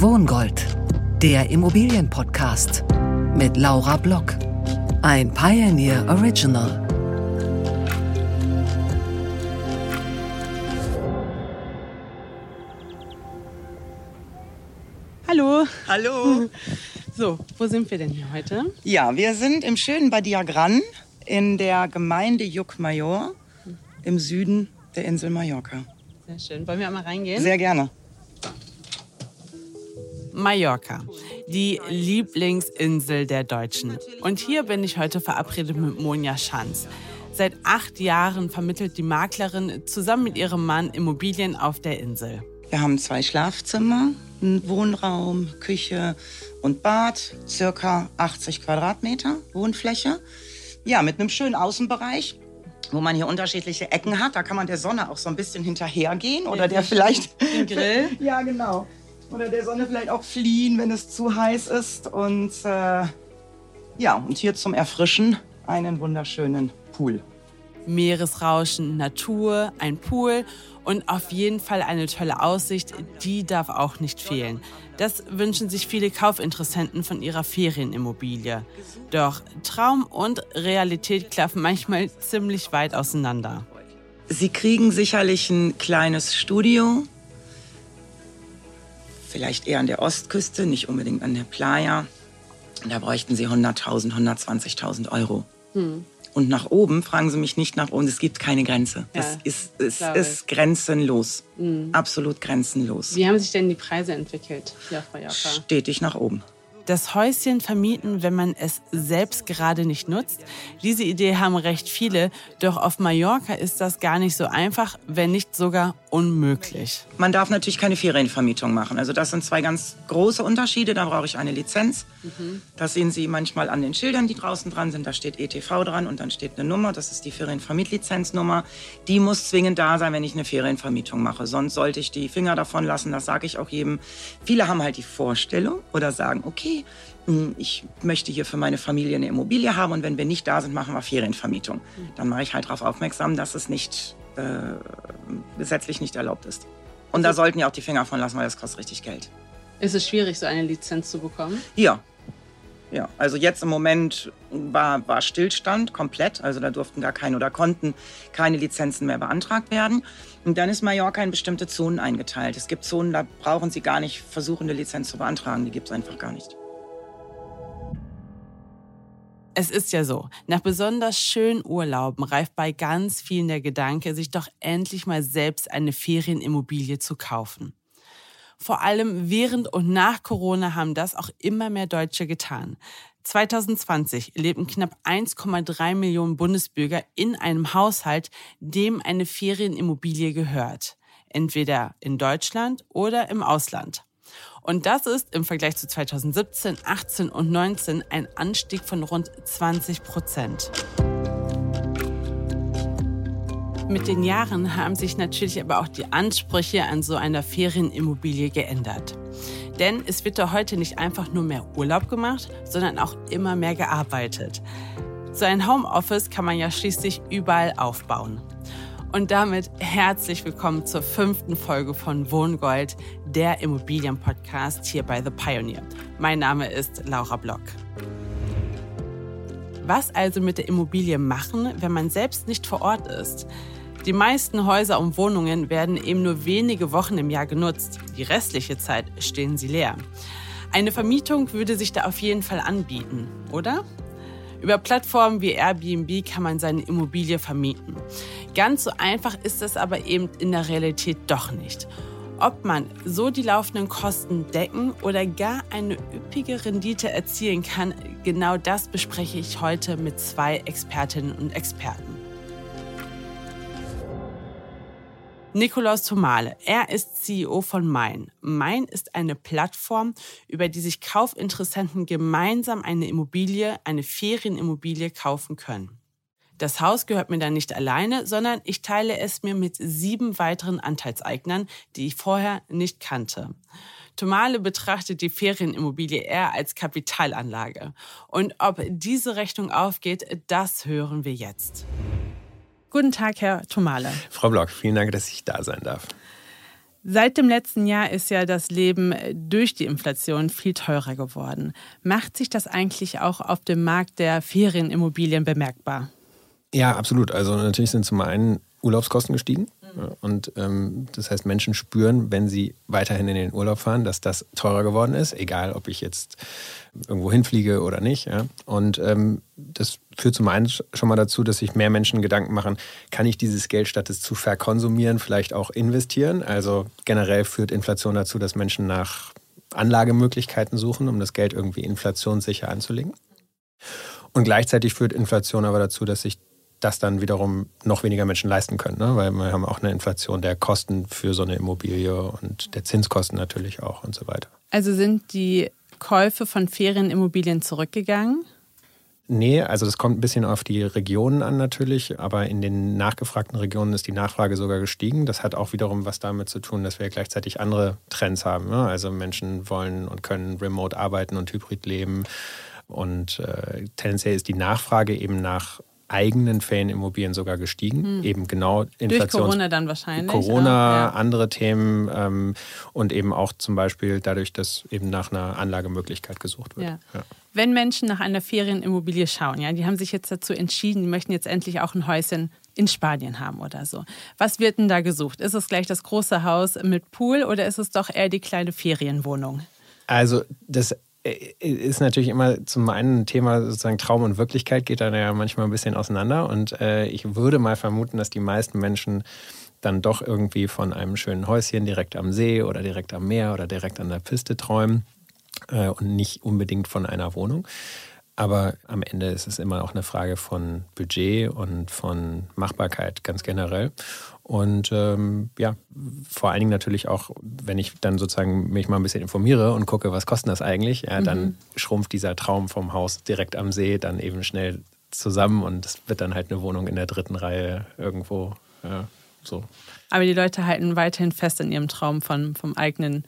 Wohngold, der Immobilienpodcast mit Laura Block. Ein Pioneer Original. Hallo. Hallo. So, wo sind wir denn hier heute? Ja, wir sind im schönen Badia Gran in der Gemeinde Juckmajor im Süden der Insel Mallorca. Sehr schön. Wollen wir einmal reingehen? Sehr gerne. Mallorca, die Lieblingsinsel der Deutschen. Und hier bin ich heute verabredet mit Monja Schanz. Seit acht Jahren vermittelt die Maklerin zusammen mit ihrem Mann Immobilien auf der Insel. Wir haben zwei Schlafzimmer, einen Wohnraum, Küche und Bad, circa 80 Quadratmeter Wohnfläche. Ja, mit einem schönen Außenbereich, wo man hier unterschiedliche Ecken hat. Da kann man der Sonne auch so ein bisschen hinterhergehen oder der vielleicht... Den Grill? ja, genau. Oder der Sonne vielleicht auch fliehen, wenn es zu heiß ist. Und äh, ja, und hier zum Erfrischen einen wunderschönen Pool. Meeresrauschen, Natur, ein Pool und auf jeden Fall eine tolle Aussicht, die darf auch nicht fehlen. Das wünschen sich viele Kaufinteressenten von ihrer Ferienimmobilie. Doch Traum und Realität klaffen manchmal ziemlich weit auseinander. Sie kriegen sicherlich ein kleines Studio, vielleicht eher an der Ostküste, nicht unbedingt an der Playa. Da bräuchten Sie 100.000, 120.000 Euro. Hm. Und nach oben fragen Sie mich nicht nach oben. Es gibt keine Grenze. Ja, das ist, es ist grenzenlos. Mhm. Absolut grenzenlos. Wie haben sich denn die Preise entwickelt hier auf Mallorca? Stetig nach oben. Das Häuschen vermieten, wenn man es selbst gerade nicht nutzt. Diese Idee haben recht viele, doch auf Mallorca ist das gar nicht so einfach, wenn nicht sogar unmöglich. Man darf natürlich keine Ferienvermietung machen. Also das sind zwei ganz große Unterschiede. Da brauche ich eine Lizenz. Mhm. Das sehen Sie manchmal an den Schildern, die draußen dran sind. Da steht ETV dran und dann steht eine Nummer. Das ist die Ferienvermietlizenznummer. Die muss zwingend da sein, wenn ich eine Ferienvermietung mache. Sonst sollte ich die Finger davon lassen. Das sage ich auch jedem. Viele haben halt die Vorstellung oder sagen, okay, hm, ich möchte hier für meine Familie eine Immobilie haben und wenn wir nicht da sind, machen wir Ferienvermietung. Dann mache ich halt darauf aufmerksam, dass es nicht äh, gesetzlich nicht erlaubt ist. Und da sollten ja auch die Finger von lassen, weil das kostet richtig Geld. Ist es schwierig, so eine Lizenz zu bekommen? Ja. Ja, also jetzt im Moment war, war Stillstand komplett. Also da durften gar keine oder konnten keine Lizenzen mehr beantragt werden. Und dann ist Mallorca in bestimmte Zonen eingeteilt. Es gibt Zonen, da brauchen Sie gar nicht versuchen, eine Lizenz zu beantragen. Die gibt es einfach gar nicht. Es ist ja so, nach besonders schönen Urlauben reift bei ganz vielen der Gedanke, sich doch endlich mal selbst eine Ferienimmobilie zu kaufen. Vor allem während und nach Corona haben das auch immer mehr Deutsche getan. 2020 lebten knapp 1,3 Millionen Bundesbürger in einem Haushalt, dem eine Ferienimmobilie gehört. Entweder in Deutschland oder im Ausland. Und das ist im Vergleich zu 2017, 18 und 19 ein Anstieg von rund 20 Prozent. Mit den Jahren haben sich natürlich aber auch die Ansprüche an so einer Ferienimmobilie geändert. Denn es wird da heute nicht einfach nur mehr Urlaub gemacht, sondern auch immer mehr gearbeitet. So ein Homeoffice kann man ja schließlich überall aufbauen. Und damit herzlich willkommen zur fünften Folge von Wohngold, der Immobilienpodcast hier bei The Pioneer. Mein Name ist Laura Block. Was also mit der Immobilie machen, wenn man selbst nicht vor Ort ist? Die meisten Häuser und Wohnungen werden eben nur wenige Wochen im Jahr genutzt. Die restliche Zeit stehen sie leer. Eine Vermietung würde sich da auf jeden Fall anbieten, oder? Über Plattformen wie Airbnb kann man seine Immobilie vermieten. Ganz so einfach ist es aber eben in der Realität doch nicht. Ob man so die laufenden Kosten decken oder gar eine üppige Rendite erzielen kann, genau das bespreche ich heute mit zwei Expertinnen und Experten. Nikolaus Tomale, er ist CEO von Mein. Mein ist eine Plattform, über die sich Kaufinteressenten gemeinsam eine Immobilie, eine Ferienimmobilie kaufen können. Das Haus gehört mir dann nicht alleine, sondern ich teile es mir mit sieben weiteren Anteilseignern, die ich vorher nicht kannte. Tomale betrachtet die Ferienimmobilie eher als Kapitalanlage. Und ob diese Rechnung aufgeht, das hören wir jetzt. Guten Tag, Herr Tomale. Frau Block, vielen Dank, dass ich da sein darf. Seit dem letzten Jahr ist ja das Leben durch die Inflation viel teurer geworden. Macht sich das eigentlich auch auf dem Markt der Ferienimmobilien bemerkbar? Ja, absolut. Also natürlich sind zum einen Urlaubskosten gestiegen. Und ähm, das heißt, Menschen spüren, wenn sie weiterhin in den Urlaub fahren, dass das teurer geworden ist, egal ob ich jetzt irgendwo hinfliege oder nicht. Ja? Und ähm, das führt zum einen schon mal dazu, dass sich mehr Menschen Gedanken machen, kann ich dieses Geld statt es zu verkonsumieren, vielleicht auch investieren? Also generell führt Inflation dazu, dass Menschen nach Anlagemöglichkeiten suchen, um das Geld irgendwie inflationssicher anzulegen. Und gleichzeitig führt Inflation aber dazu, dass sich das dann wiederum noch weniger Menschen leisten können, ne? weil wir haben auch eine Inflation der Kosten für so eine Immobilie und der Zinskosten natürlich auch und so weiter. Also sind die Käufe von Ferienimmobilien zurückgegangen? Nee, also das kommt ein bisschen auf die Regionen an natürlich, aber in den nachgefragten Regionen ist die Nachfrage sogar gestiegen. Das hat auch wiederum was damit zu tun, dass wir gleichzeitig andere Trends haben. Ne? Also Menschen wollen und können remote arbeiten und hybrid leben. Und äh, tendenziell ist die Nachfrage eben nach eigenen Ferienimmobilien sogar gestiegen. Hm. Eben genau Inflation. Durch Corona dann wahrscheinlich. Corona, ja. andere Themen ähm, und eben auch zum Beispiel dadurch, dass eben nach einer Anlagemöglichkeit gesucht wird. Ja. Ja. Wenn Menschen nach einer Ferienimmobilie schauen, ja, die haben sich jetzt dazu entschieden, die möchten jetzt endlich auch ein Häuschen in Spanien haben oder so. Was wird denn da gesucht? Ist es gleich das große Haus mit Pool oder ist es doch eher die kleine Ferienwohnung? Also das ist natürlich immer zum einen ein Thema sozusagen Traum und Wirklichkeit geht da ja manchmal ein bisschen auseinander und äh, ich würde mal vermuten, dass die meisten Menschen dann doch irgendwie von einem schönen Häuschen direkt am See oder direkt am Meer oder direkt an der Piste träumen äh, und nicht unbedingt von einer Wohnung. Aber am Ende ist es immer auch eine Frage von Budget und von Machbarkeit ganz generell. Und ähm, ja, vor allen Dingen natürlich auch, wenn ich dann sozusagen mich mal ein bisschen informiere und gucke, was kostet das eigentlich, ja, dann mhm. schrumpft dieser Traum vom Haus direkt am See dann eben schnell zusammen und es wird dann halt eine Wohnung in der dritten Reihe irgendwo. Ja, so. Aber die Leute halten weiterhin fest an ihrem Traum von, vom eigenen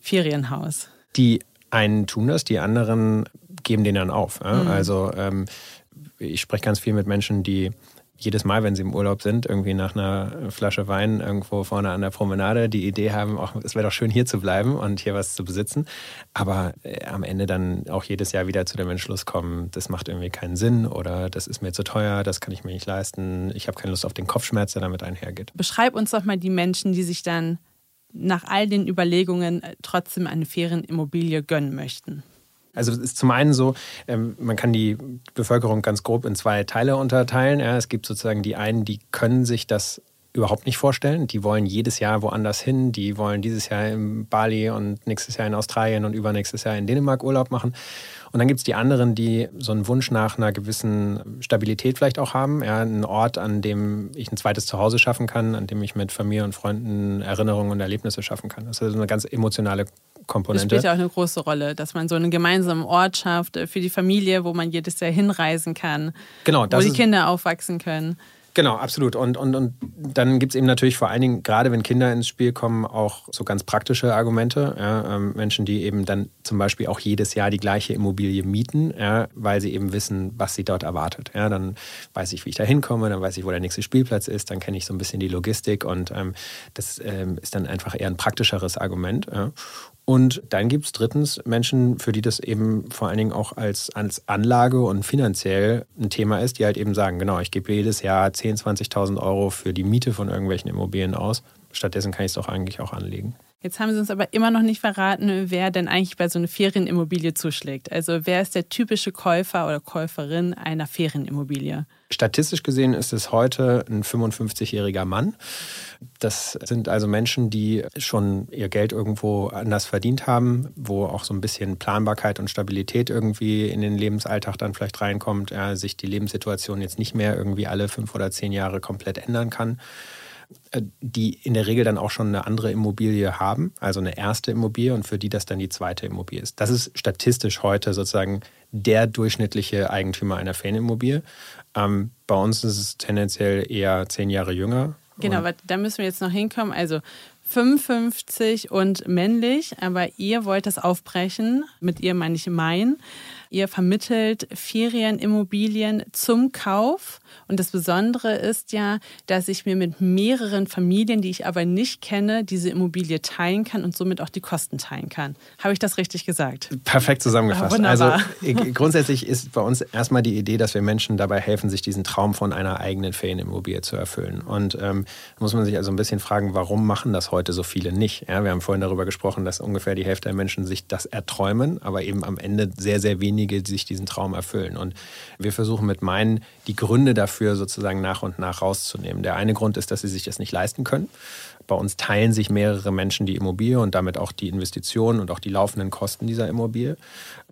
Ferienhaus. Die einen tun das, die anderen geben den dann auf. Ja? Mhm. Also ähm, ich spreche ganz viel mit Menschen, die jedes Mal, wenn sie im Urlaub sind, irgendwie nach einer Flasche Wein irgendwo vorne an der Promenade die Idee haben, auch, es wäre doch schön hier zu bleiben und hier was zu besitzen. Aber äh, am Ende dann auch jedes Jahr wieder zu dem Entschluss kommen, das macht irgendwie keinen Sinn oder das ist mir zu teuer, das kann ich mir nicht leisten, ich habe keine Lust auf den Kopfschmerz, der damit einhergeht. Beschreib uns doch mal die Menschen, die sich dann nach all den Überlegungen äh, trotzdem eine Ferienimmobilie gönnen möchten. Also es ist zum einen so, ähm, man kann die Bevölkerung ganz grob in zwei Teile unterteilen. es gibt sozusagen die einen, die können sich das überhaupt nicht vorstellen. Die wollen jedes Jahr woanders hin. Die wollen dieses Jahr in Bali und nächstes Jahr in Australien und übernächstes Jahr in Dänemark Urlaub machen. Und dann gibt es die anderen, die so einen Wunsch nach einer gewissen Stabilität vielleicht auch haben. Ja, einen Ort, an dem ich ein zweites Zuhause schaffen kann, an dem ich mit Familie und Freunden Erinnerungen und Erlebnisse schaffen kann. Das ist eine ganz emotionale Komponente. Das spielt ja auch eine große Rolle, dass man so einen gemeinsamen Ort schafft äh, für die Familie, wo man jedes Jahr hinreisen kann, genau, wo die Kinder aufwachsen können. Genau, absolut. Und, und, und dann gibt es eben natürlich vor allen Dingen, gerade wenn Kinder ins Spiel kommen, auch so ganz praktische Argumente. Ja, ähm, Menschen, die eben dann zum Beispiel auch jedes Jahr die gleiche Immobilie mieten, ja, weil sie eben wissen, was sie dort erwartet. Ja, dann weiß ich, wie ich da hinkomme, dann weiß ich, wo der nächste Spielplatz ist, dann kenne ich so ein bisschen die Logistik und ähm, das ähm, ist dann einfach eher ein praktischeres Argument. Und dann gibt es drittens Menschen, für die das eben vor allen Dingen auch als, als Anlage und finanziell ein Thema ist, die halt eben sagen, genau, ich gebe jedes Jahr 10.000, 20.000 Euro für die Miete von irgendwelchen Immobilien aus. Stattdessen kann ich es doch eigentlich auch anlegen. Jetzt haben Sie uns aber immer noch nicht verraten, wer denn eigentlich bei so einer Ferienimmobilie zuschlägt. Also wer ist der typische Käufer oder Käuferin einer Ferienimmobilie? Statistisch gesehen ist es heute ein 55-jähriger Mann. Das sind also Menschen, die schon ihr Geld irgendwo anders verdient haben, wo auch so ein bisschen Planbarkeit und Stabilität irgendwie in den Lebensalltag dann vielleicht reinkommt, ja, sich die Lebenssituation jetzt nicht mehr irgendwie alle fünf oder zehn Jahre komplett ändern kann die in der Regel dann auch schon eine andere Immobilie haben, also eine erste Immobilie und für die das dann die zweite Immobilie ist. Das ist statistisch heute sozusagen der durchschnittliche Eigentümer einer Ferienimmobilie. Ähm, bei uns ist es tendenziell eher zehn Jahre jünger. Genau, aber da müssen wir jetzt noch hinkommen. Also 55 und männlich, aber ihr wollt das aufbrechen. Mit ihr meine ich mein. Ihr vermittelt Ferienimmobilien zum Kauf. Und das Besondere ist ja, dass ich mir mit mehreren Familien, die ich aber nicht kenne, diese Immobilie teilen kann und somit auch die Kosten teilen kann. Habe ich das richtig gesagt? Perfekt zusammengefasst. Ah, also grundsätzlich ist bei uns erstmal die Idee, dass wir Menschen dabei helfen, sich diesen Traum von einer eigenen Ferienimmobilie zu erfüllen. Und ähm, muss man sich also ein bisschen fragen, warum machen das heute so viele nicht? Ja, wir haben vorhin darüber gesprochen, dass ungefähr die Hälfte der Menschen sich das erträumen, aber eben am Ende sehr, sehr wenige die sich diesen Traum erfüllen. Und wir versuchen mit meinen die Gründe dafür sozusagen nach und nach rauszunehmen. Der eine Grund ist, dass sie sich das nicht leisten können. Bei uns teilen sich mehrere Menschen die Immobilie und damit auch die Investitionen und auch die laufenden Kosten dieser Immobilie.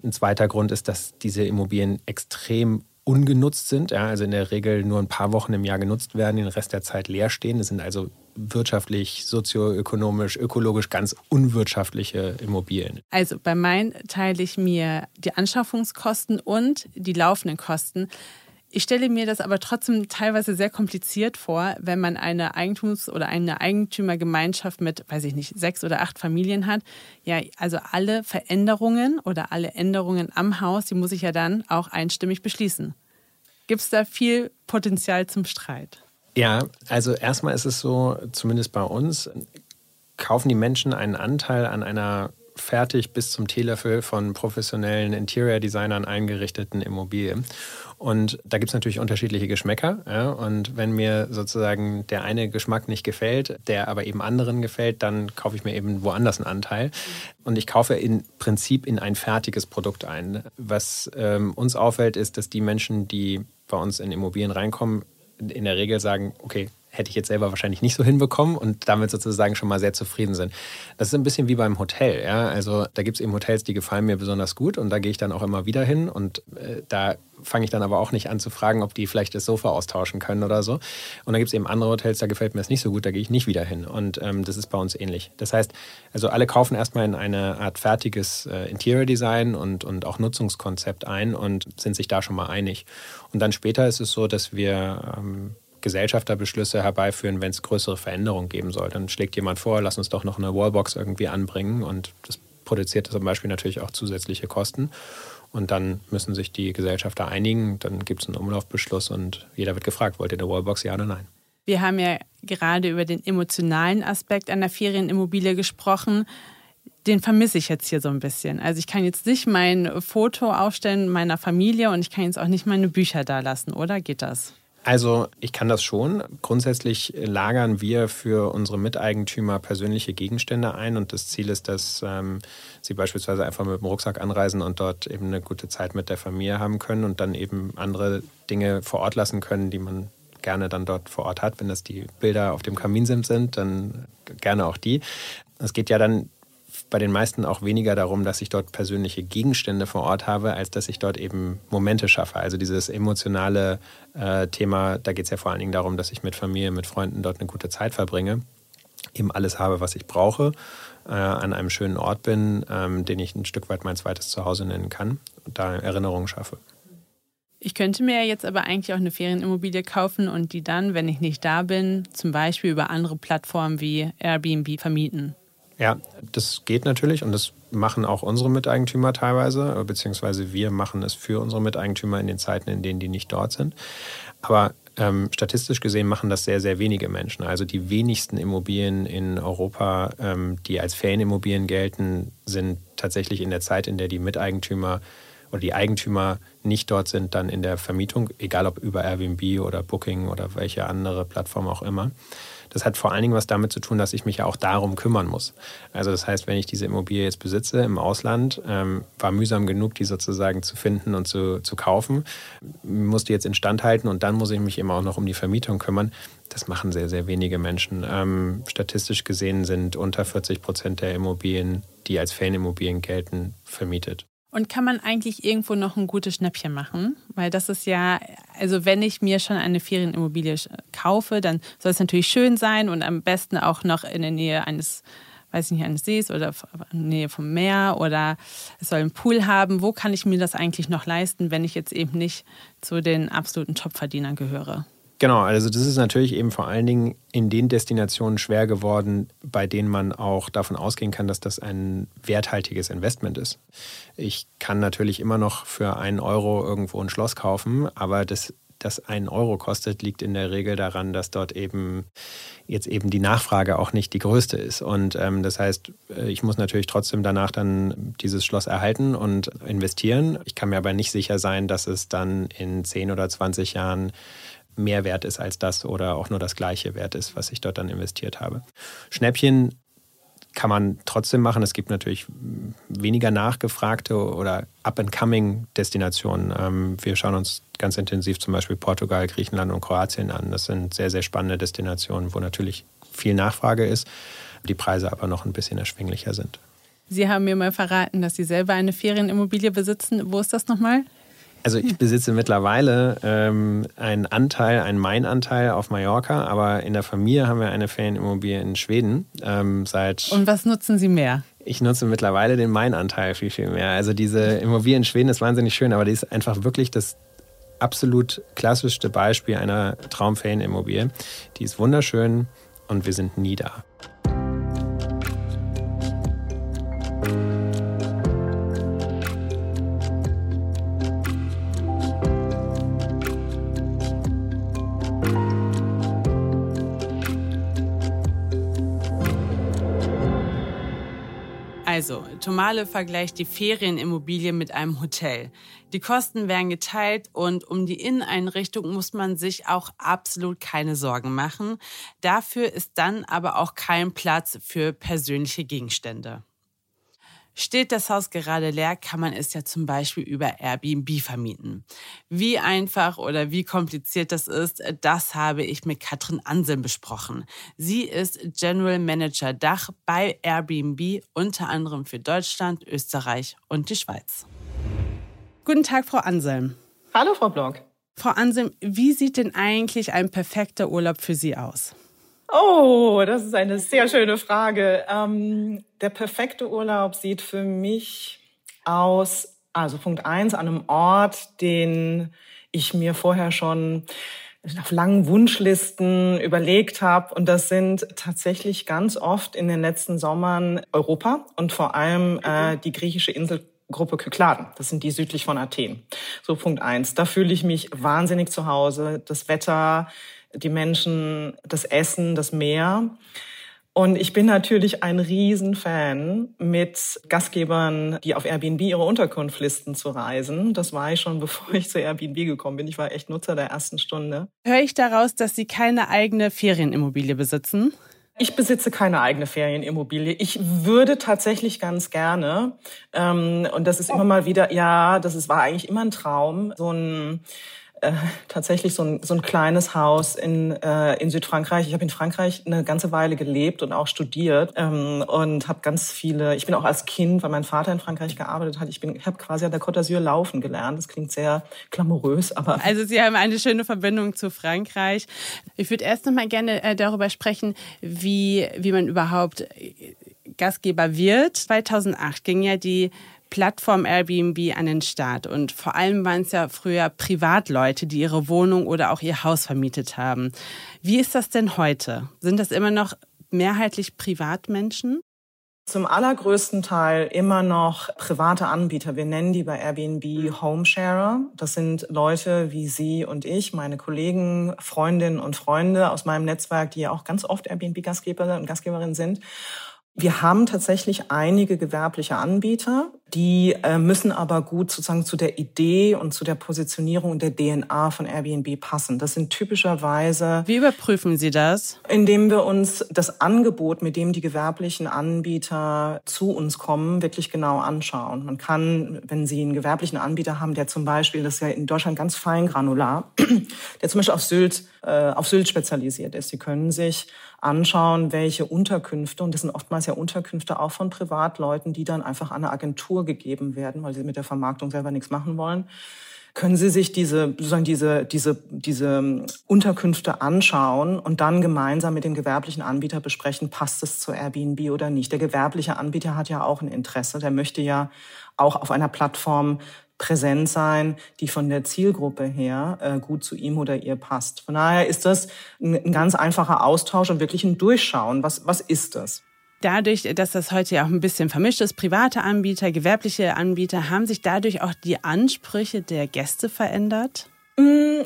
Ein zweiter Grund ist, dass diese Immobilien extrem ungenutzt sind, ja, also in der Regel nur ein paar Wochen im Jahr genutzt werden, den Rest der Zeit leer stehen. Es sind also wirtschaftlich, sozioökonomisch, ökologisch ganz unwirtschaftliche Immobilien. Also bei meinen teile ich mir die Anschaffungskosten und die laufenden Kosten. Ich stelle mir das aber trotzdem teilweise sehr kompliziert vor, wenn man eine Eigentums- oder eine Eigentümergemeinschaft mit, weiß ich nicht, sechs oder acht Familien hat. Ja, also alle Veränderungen oder alle Änderungen am Haus, die muss ich ja dann auch einstimmig beschließen. Gibt es da viel Potenzial zum Streit? Ja, also erstmal ist es so, zumindest bei uns, kaufen die Menschen einen Anteil an einer fertig bis zum Teelöffel von professionellen Interior-Designern eingerichteten Immobilie. Und da gibt es natürlich unterschiedliche Geschmäcker. Ja? Und wenn mir sozusagen der eine Geschmack nicht gefällt, der aber eben anderen gefällt, dann kaufe ich mir eben woanders einen Anteil. Und ich kaufe im Prinzip in ein fertiges Produkt ein. Was ähm, uns auffällt, ist, dass die Menschen, die bei uns in Immobilien reinkommen, in der Regel sagen, okay, hätte ich jetzt selber wahrscheinlich nicht so hinbekommen und damit sozusagen schon mal sehr zufrieden sind. Das ist ein bisschen wie beim Hotel. Ja? Also da gibt es eben Hotels, die gefallen mir besonders gut und da gehe ich dann auch immer wieder hin und äh, da fange ich dann aber auch nicht an zu fragen, ob die vielleicht das Sofa austauschen können oder so. Und da gibt es eben andere Hotels, da gefällt mir das nicht so gut, da gehe ich nicht wieder hin. Und ähm, das ist bei uns ähnlich. Das heißt, also alle kaufen erstmal in eine Art fertiges äh, Interior Design und, und auch Nutzungskonzept ein und sind sich da schon mal einig. Und dann später ist es so, dass wir ähm, Gesellschafterbeschlüsse herbeiführen, wenn es größere Veränderungen geben soll. Dann schlägt jemand vor, lass uns doch noch eine Wallbox irgendwie anbringen und das produziert zum Beispiel natürlich auch zusätzliche Kosten. Und dann müssen sich die Gesellschafter einigen, dann gibt es einen Umlaufbeschluss und jeder wird gefragt, wollt ihr eine Wallbox, ja oder nein? Wir haben ja gerade über den emotionalen Aspekt einer Ferienimmobilie gesprochen. Den vermisse ich jetzt hier so ein bisschen. Also ich kann jetzt nicht mein Foto aufstellen meiner Familie und ich kann jetzt auch nicht meine Bücher da lassen, oder geht das? Also ich kann das schon. Grundsätzlich lagern wir für unsere Miteigentümer persönliche Gegenstände ein und das Ziel ist, dass ähm, sie beispielsweise einfach mit dem Rucksack anreisen und dort eben eine gute Zeit mit der Familie haben können und dann eben andere Dinge vor Ort lassen können, die man gerne dann dort vor Ort hat. Wenn das die Bilder auf dem Kaminsims sind, dann gerne auch die. Es geht ja dann bei den meisten auch weniger darum, dass ich dort persönliche Gegenstände vor Ort habe, als dass ich dort eben Momente schaffe. Also dieses emotionale äh, Thema, da geht es ja vor allen Dingen darum, dass ich mit Familie, mit Freunden dort eine gute Zeit verbringe, eben alles habe, was ich brauche, äh, an einem schönen Ort bin, ähm, den ich ein Stück weit mein zweites Zuhause nennen kann und da Erinnerungen schaffe. Ich könnte mir jetzt aber eigentlich auch eine Ferienimmobilie kaufen und die dann, wenn ich nicht da bin, zum Beispiel über andere Plattformen wie Airbnb vermieten. Ja, das geht natürlich und das machen auch unsere Miteigentümer teilweise, beziehungsweise wir machen es für unsere Miteigentümer in den Zeiten, in denen die nicht dort sind. Aber ähm, statistisch gesehen machen das sehr, sehr wenige Menschen. Also die wenigsten Immobilien in Europa, ähm, die als Ferienimmobilien gelten, sind tatsächlich in der Zeit, in der die Miteigentümer oder die Eigentümer nicht dort sind, dann in der Vermietung, egal ob über Airbnb oder Booking oder welche andere Plattform auch immer. Das hat vor allen Dingen was damit zu tun, dass ich mich ja auch darum kümmern muss. Also das heißt, wenn ich diese Immobilie jetzt besitze im Ausland, ähm, war mühsam genug, die sozusagen zu finden und zu, zu kaufen, muss die jetzt instand halten und dann muss ich mich eben auch noch um die Vermietung kümmern. Das machen sehr, sehr wenige Menschen. Ähm, statistisch gesehen sind unter 40 Prozent der Immobilien, die als Ferienimmobilien gelten, vermietet. Und kann man eigentlich irgendwo noch ein gutes Schnäppchen machen? Weil das ist ja, also wenn ich mir schon eine Ferienimmobilie kaufe, dann soll es natürlich schön sein und am besten auch noch in der Nähe eines, weiß ich nicht, eines Sees oder in der Nähe vom Meer oder es soll einen Pool haben. Wo kann ich mir das eigentlich noch leisten, wenn ich jetzt eben nicht zu den absoluten Topverdienern gehöre? Genau, also das ist natürlich eben vor allen Dingen in den Destinationen schwer geworden, bei denen man auch davon ausgehen kann, dass das ein werthaltiges Investment ist. Ich kann natürlich immer noch für einen Euro irgendwo ein Schloss kaufen, aber das das einen Euro kostet, liegt in der Regel daran, dass dort eben jetzt eben die Nachfrage auch nicht die größte ist. Und ähm, das heißt, äh, ich muss natürlich trotzdem danach dann dieses Schloss erhalten und investieren. Ich kann mir aber nicht sicher sein, dass es dann in 10 oder 20 Jahren mehr wert ist als das oder auch nur das gleiche wert ist, was ich dort dann investiert habe. Schnäppchen kann man trotzdem machen. Es gibt natürlich weniger nachgefragte oder up-and-coming-Destinationen. Ähm, wir schauen uns ganz intensiv zum Beispiel Portugal, Griechenland und Kroatien an. Das sind sehr, sehr spannende Destinationen, wo natürlich viel Nachfrage ist, die Preise aber noch ein bisschen erschwinglicher sind. Sie haben mir mal verraten, dass Sie selber eine Ferienimmobilie besitzen. Wo ist das nochmal? Also ich besitze mittlerweile ähm, einen Anteil, einen Mainanteil auf Mallorca, aber in der Familie haben wir eine Ferienimmobilie in Schweden ähm, seit. Und was nutzen Sie mehr? Ich nutze mittlerweile den Mainanteil viel, viel mehr. Also diese Immobilie in Schweden ist wahnsinnig schön, aber die ist einfach wirklich das absolut klassischste Beispiel einer Traumferienimmobilie. Die ist wunderschön und wir sind nie da. Tomale vergleicht die Ferienimmobilie mit einem Hotel. Die Kosten werden geteilt und um die Inneneinrichtung muss man sich auch absolut keine Sorgen machen. Dafür ist dann aber auch kein Platz für persönliche Gegenstände. Steht das Haus gerade leer, kann man es ja zum Beispiel über Airbnb vermieten. Wie einfach oder wie kompliziert das ist, das habe ich mit Katrin Anselm besprochen. Sie ist General Manager Dach bei Airbnb, unter anderem für Deutschland, Österreich und die Schweiz. Guten Tag, Frau Anselm. Hallo, Frau Block. Frau Anselm, wie sieht denn eigentlich ein perfekter Urlaub für Sie aus? Oh, das ist eine sehr schöne Frage. Ähm, der perfekte Urlaub sieht für mich aus, also Punkt eins, an einem Ort, den ich mir vorher schon auf langen Wunschlisten überlegt habe. Und das sind tatsächlich ganz oft in den letzten Sommern Europa und vor allem äh, die griechische Inselgruppe Kykladen. Das sind die südlich von Athen. So Punkt eins. Da fühle ich mich wahnsinnig zu Hause. Das Wetter, die Menschen, das Essen, das Meer. Und ich bin natürlich ein Riesenfan, mit Gastgebern, die auf Airbnb ihre Unterkunftlisten zu reisen. Das war ich schon, bevor ich zu Airbnb gekommen bin. Ich war echt Nutzer der ersten Stunde. Höre ich daraus, dass Sie keine eigene Ferienimmobilie besitzen? Ich besitze keine eigene Ferienimmobilie. Ich würde tatsächlich ganz gerne, ähm, und das ist immer mal wieder, ja, das ist, war eigentlich immer ein Traum, so ein äh, tatsächlich so ein, so ein kleines Haus in, äh, in Südfrankreich. Ich habe in Frankreich eine ganze Weile gelebt und auch studiert ähm, und habe ganz viele, ich bin auch als Kind, weil mein Vater in Frankreich gearbeitet hat, ich, habe quasi an der Côte d'Azur laufen gelernt. Das klingt sehr glamourös, aber... Also Sie haben eine schöne Verbindung zu Frankreich. Ich würde erst noch mal gerne äh, darüber sprechen, wie, wie man überhaupt äh, Gastgeber wird. 2008 ging ja die Plattform Airbnb an den Start. Und vor allem waren es ja früher Privatleute, die ihre Wohnung oder auch ihr Haus vermietet haben. Wie ist das denn heute? Sind das immer noch mehrheitlich Privatmenschen? Zum allergrößten Teil immer noch private Anbieter. Wir nennen die bei Airbnb Homesharer. Das sind Leute wie Sie und ich, meine Kollegen, Freundinnen und Freunde aus meinem Netzwerk, die ja auch ganz oft Airbnb-Gastgeber und Gastgeberinnen sind. Wir haben tatsächlich einige gewerbliche Anbieter, die äh, müssen aber gut sozusagen zu der Idee und zu der Positionierung und der DNA von Airbnb passen. Das sind typischerweise. Wie überprüfen Sie das? Indem wir uns das Angebot, mit dem die gewerblichen Anbieter zu uns kommen, wirklich genau anschauen. Man kann, wenn Sie einen gewerblichen Anbieter haben, der zum Beispiel, das ist ja in Deutschland ganz fein granular, der zum Beispiel auf Sylt, äh, auf Sylt spezialisiert ist. Sie können sich anschauen, welche Unterkünfte, und das sind oftmals ja Unterkünfte auch von Privatleuten, die dann einfach an eine Agentur gegeben werden, weil sie mit der Vermarktung selber nichts machen wollen können Sie sich diese, sozusagen diese, diese, diese Unterkünfte anschauen und dann gemeinsam mit dem gewerblichen Anbieter besprechen, passt es zu Airbnb oder nicht. Der gewerbliche Anbieter hat ja auch ein Interesse. Der möchte ja auch auf einer Plattform präsent sein, die von der Zielgruppe her äh, gut zu ihm oder ihr passt. Von daher ist das ein, ein ganz einfacher Austausch und wirklich ein Durchschauen. Was, was ist das? Dadurch, dass das heute ja auch ein bisschen vermischt ist, private Anbieter, gewerbliche Anbieter, haben sich dadurch auch die Ansprüche der Gäste verändert? Mm,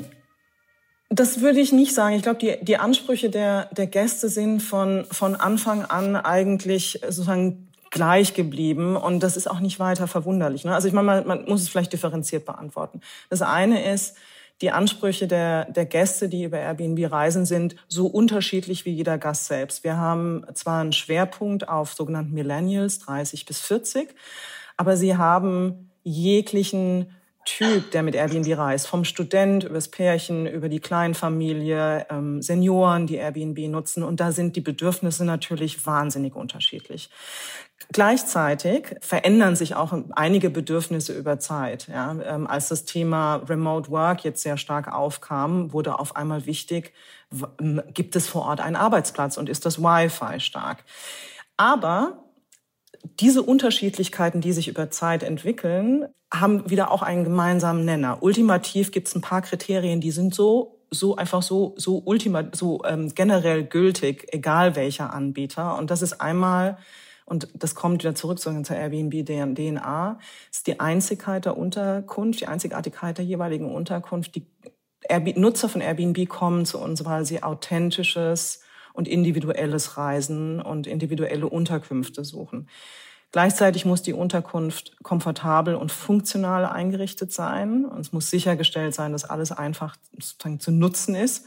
das würde ich nicht sagen. Ich glaube, die, die Ansprüche der, der Gäste sind von, von Anfang an eigentlich sozusagen gleich geblieben und das ist auch nicht weiter verwunderlich. Ne? Also ich meine, man, man muss es vielleicht differenziert beantworten. Das eine ist, die Ansprüche der, der Gäste, die über Airbnb reisen, sind so unterschiedlich wie jeder Gast selbst. Wir haben zwar einen Schwerpunkt auf sogenannten Millennials, 30 bis 40, aber sie haben jeglichen Typ, der mit Airbnb reist, vom Student übers Pärchen, über die Kleinfamilie, ähm, Senioren, die Airbnb nutzen. Und da sind die Bedürfnisse natürlich wahnsinnig unterschiedlich. Gleichzeitig verändern sich auch einige Bedürfnisse über Zeit. Ja, ähm, als das Thema Remote Work jetzt sehr stark aufkam, wurde auf einmal wichtig, gibt es vor Ort einen Arbeitsplatz und ist das Wi-Fi stark? Aber diese Unterschiedlichkeiten, die sich über Zeit entwickeln, haben wieder auch einen gemeinsamen Nenner. Ultimativ gibt es ein paar Kriterien, die sind so so einfach so so ultima so ähm, generell gültig, egal welcher Anbieter. Und das ist einmal und das kommt wieder zurück zur Airbnb DNA, ist die Einzigkeit der Unterkunft, die Einzigartigkeit der jeweiligen Unterkunft. Die Nutzer von Airbnb kommen zu uns, weil sie authentisches und individuelles Reisen und individuelle Unterkünfte suchen. Gleichzeitig muss die Unterkunft komfortabel und funktional eingerichtet sein. Und es muss sichergestellt sein, dass alles einfach zu nutzen ist.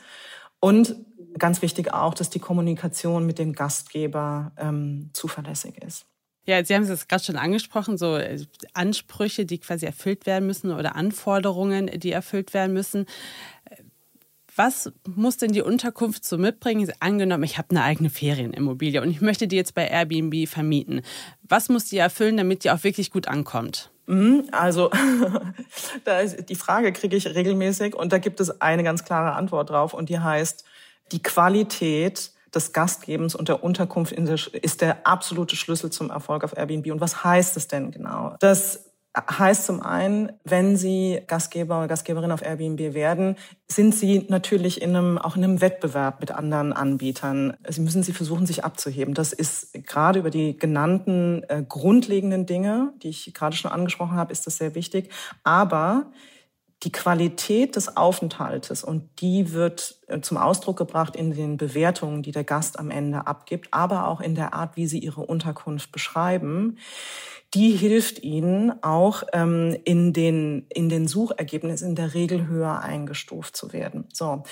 Und ganz wichtig auch, dass die Kommunikation mit dem Gastgeber ähm, zuverlässig ist. Ja, Sie haben es gerade schon angesprochen, so äh, Ansprüche, die quasi erfüllt werden müssen oder Anforderungen, die erfüllt werden müssen. Was muss denn die Unterkunft so mitbringen? Angenommen, ich habe eine eigene Ferienimmobilie und ich möchte die jetzt bei Airbnb vermieten. Was muss die erfüllen, damit die auch wirklich gut ankommt? Mhm, also da ist, die Frage kriege ich regelmäßig und da gibt es eine ganz klare Antwort drauf und die heißt, die Qualität des Gastgebens und der Unterkunft ist der absolute Schlüssel zum Erfolg auf Airbnb. Und was heißt es denn genau? Das heißt zum einen, wenn Sie Gastgeber oder Gastgeberin auf Airbnb werden, sind Sie natürlich in einem, auch in einem Wettbewerb mit anderen Anbietern. Sie müssen Sie versuchen, sich abzuheben. Das ist gerade über die genannten äh, grundlegenden Dinge, die ich gerade schon angesprochen habe, ist das sehr wichtig. Aber die Qualität des Aufenthaltes und die wird äh, zum Ausdruck gebracht in den Bewertungen, die der Gast am Ende abgibt, aber auch in der Art, wie sie ihre Unterkunft beschreiben. Die hilft ihnen auch ähm, in den in den Suchergebnissen in der Regel höher eingestuft zu werden. So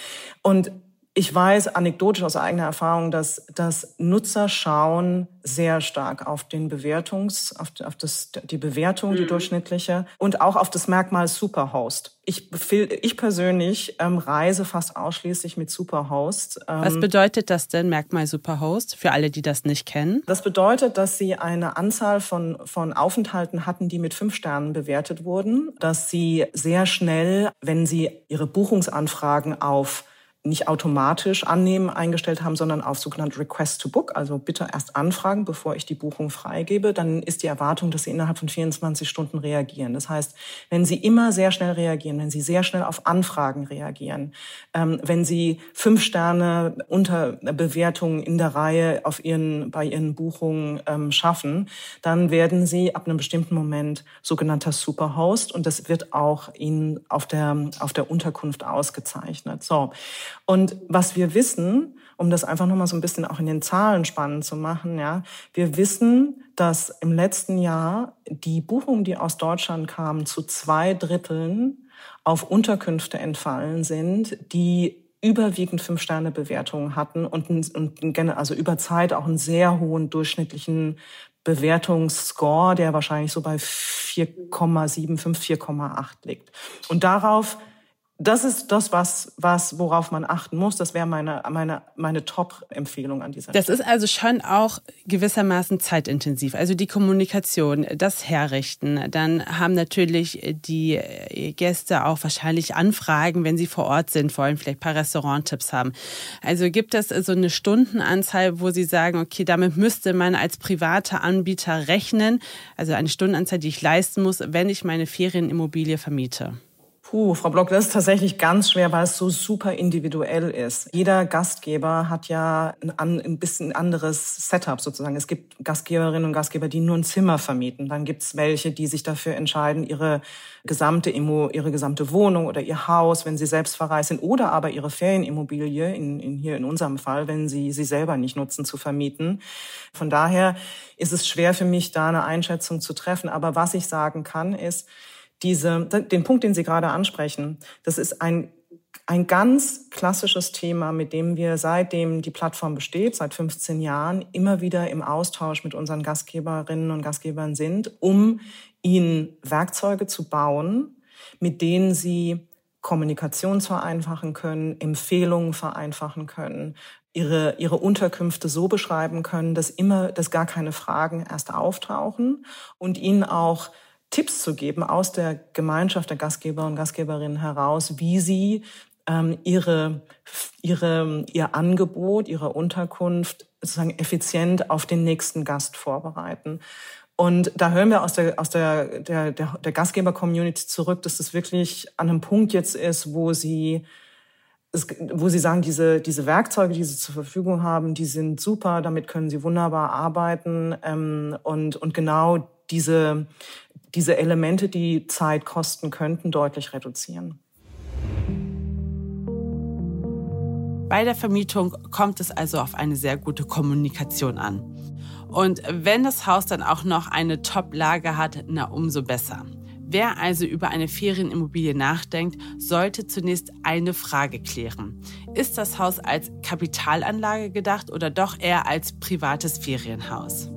und ich weiß anekdotisch aus eigener Erfahrung, dass, dass Nutzer schauen sehr stark auf den Bewertungs, auf, auf das, die Bewertung, mhm. die durchschnittliche, und auch auf das Merkmal Superhost. Ich, ich persönlich ähm, reise fast ausschließlich mit Superhost. Ähm, Was bedeutet das denn, Merkmal Superhost, für alle, die das nicht kennen? Das bedeutet, dass sie eine Anzahl von, von Aufenthalten hatten, die mit fünf Sternen bewertet wurden, dass sie sehr schnell, wenn sie ihre Buchungsanfragen auf nicht automatisch annehmen eingestellt haben, sondern auf sogenannte Request to Book, also bitte erst anfragen, bevor ich die Buchung freigebe, dann ist die Erwartung, dass Sie innerhalb von 24 Stunden reagieren. Das heißt, wenn Sie immer sehr schnell reagieren, wenn Sie sehr schnell auf Anfragen reagieren, ähm, wenn Sie fünf Sterne unter Bewertungen in der Reihe auf Ihren, bei Ihren Buchungen ähm, schaffen, dann werden Sie ab einem bestimmten Moment sogenannter Superhost und das wird auch Ihnen auf der, auf der Unterkunft ausgezeichnet. So. Und was wir wissen, um das einfach nochmal so ein bisschen auch in den Zahlen spannend zu machen, ja, wir wissen, dass im letzten Jahr die Buchungen, die aus Deutschland kamen, zu zwei Dritteln auf Unterkünfte entfallen sind, die überwiegend Fünf-Sterne-Bewertungen hatten und, und also über Zeit auch einen sehr hohen durchschnittlichen Bewertungsscore, der wahrscheinlich so bei 4,75, 4,8 liegt. Und darauf das ist das, was, was, worauf man achten muss. Das wäre meine, meine, meine Top-Empfehlung an dieser Stelle. Das ist also schon auch gewissermaßen zeitintensiv. Also die Kommunikation, das Herrichten. Dann haben natürlich die Gäste auch wahrscheinlich Anfragen, wenn sie vor Ort sind, wollen vielleicht ein paar Restauranttipps haben. Also gibt es so eine Stundenanzahl, wo Sie sagen, okay, damit müsste man als privater Anbieter rechnen. Also eine Stundenanzahl, die ich leisten muss, wenn ich meine Ferienimmobilie vermiete. Puh, Frau Block, das ist tatsächlich ganz schwer, weil es so super individuell ist. Jeder Gastgeber hat ja ein, ein bisschen anderes Setup sozusagen. Es gibt Gastgeberinnen und Gastgeber, die nur ein Zimmer vermieten. Dann gibt es welche, die sich dafür entscheiden, ihre gesamte Immo, ihre gesamte Wohnung oder ihr Haus, wenn sie selbst verreist sind, oder aber ihre Ferienimmobilie, in, in hier in unserem Fall, wenn sie sie selber nicht nutzen, zu vermieten. Von daher ist es schwer für mich, da eine Einschätzung zu treffen. Aber was ich sagen kann, ist, diese, den Punkt, den Sie gerade ansprechen, das ist ein, ein ganz klassisches Thema, mit dem wir seitdem die Plattform besteht, seit 15 Jahren, immer wieder im Austausch mit unseren Gastgeberinnen und Gastgebern sind, um ihnen Werkzeuge zu bauen, mit denen sie Kommunikation vereinfachen können, Empfehlungen vereinfachen können, ihre, ihre Unterkünfte so beschreiben können, dass immer, dass gar keine Fragen erst auftauchen und ihnen auch Tipps zu geben aus der Gemeinschaft der Gastgeber und Gastgeberinnen heraus, wie sie ähm, ihre, ihre, ihr Angebot, ihre Unterkunft sozusagen effizient auf den nächsten Gast vorbereiten. Und da hören wir aus der, aus der, der, der, der Gastgeber-Community zurück, dass das wirklich an einem Punkt jetzt ist, wo sie, wo sie sagen, diese, diese Werkzeuge, die sie zur Verfügung haben, die sind super, damit können sie wunderbar arbeiten. Ähm, und, und genau diese, diese Elemente, die Zeit kosten könnten, deutlich reduzieren. Bei der Vermietung kommt es also auf eine sehr gute Kommunikation an. Und wenn das Haus dann auch noch eine Top-Lage hat, na umso besser. Wer also über eine Ferienimmobilie nachdenkt, sollte zunächst eine Frage klären. Ist das Haus als Kapitalanlage gedacht oder doch eher als privates Ferienhaus?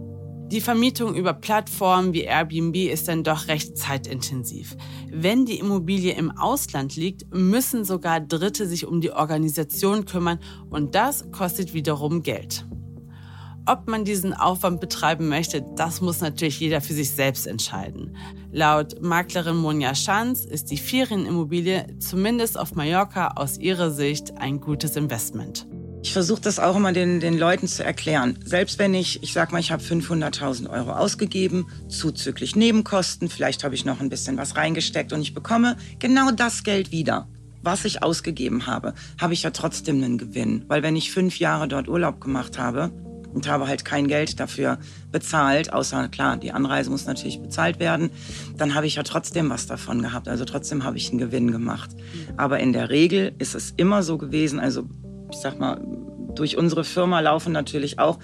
Die Vermietung über Plattformen wie Airbnb ist dann doch recht zeitintensiv. Wenn die Immobilie im Ausland liegt, müssen sogar Dritte sich um die Organisation kümmern und das kostet wiederum Geld. Ob man diesen Aufwand betreiben möchte, das muss natürlich jeder für sich selbst entscheiden. Laut Maklerin Monja Schanz ist die Ferienimmobilie zumindest auf Mallorca aus ihrer Sicht ein gutes Investment. Ich versuche das auch immer den, den Leuten zu erklären. Selbst wenn ich, ich sag mal, ich habe 500.000 Euro ausgegeben, zuzüglich Nebenkosten, vielleicht habe ich noch ein bisschen was reingesteckt und ich bekomme genau das Geld wieder, was ich ausgegeben habe, habe ich ja trotzdem einen Gewinn. Weil wenn ich fünf Jahre dort Urlaub gemacht habe und habe halt kein Geld dafür bezahlt, außer klar, die Anreise muss natürlich bezahlt werden, dann habe ich ja trotzdem was davon gehabt. Also trotzdem habe ich einen Gewinn gemacht. Aber in der Regel ist es immer so gewesen, also ich sag mal, durch unsere Firma laufen natürlich auch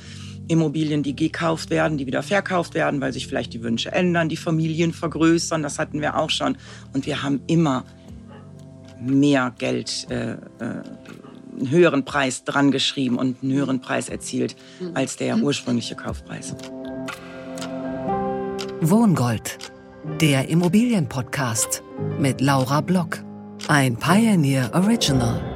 Immobilien, die gekauft werden, die wieder verkauft werden, weil sich vielleicht die Wünsche ändern, die Familien vergrößern, das hatten wir auch schon. Und wir haben immer mehr Geld, äh, äh, einen höheren Preis dran geschrieben und einen höheren Preis erzielt als der ursprüngliche Kaufpreis. Wohngold, der Immobilienpodcast mit Laura Block, ein Pioneer Original.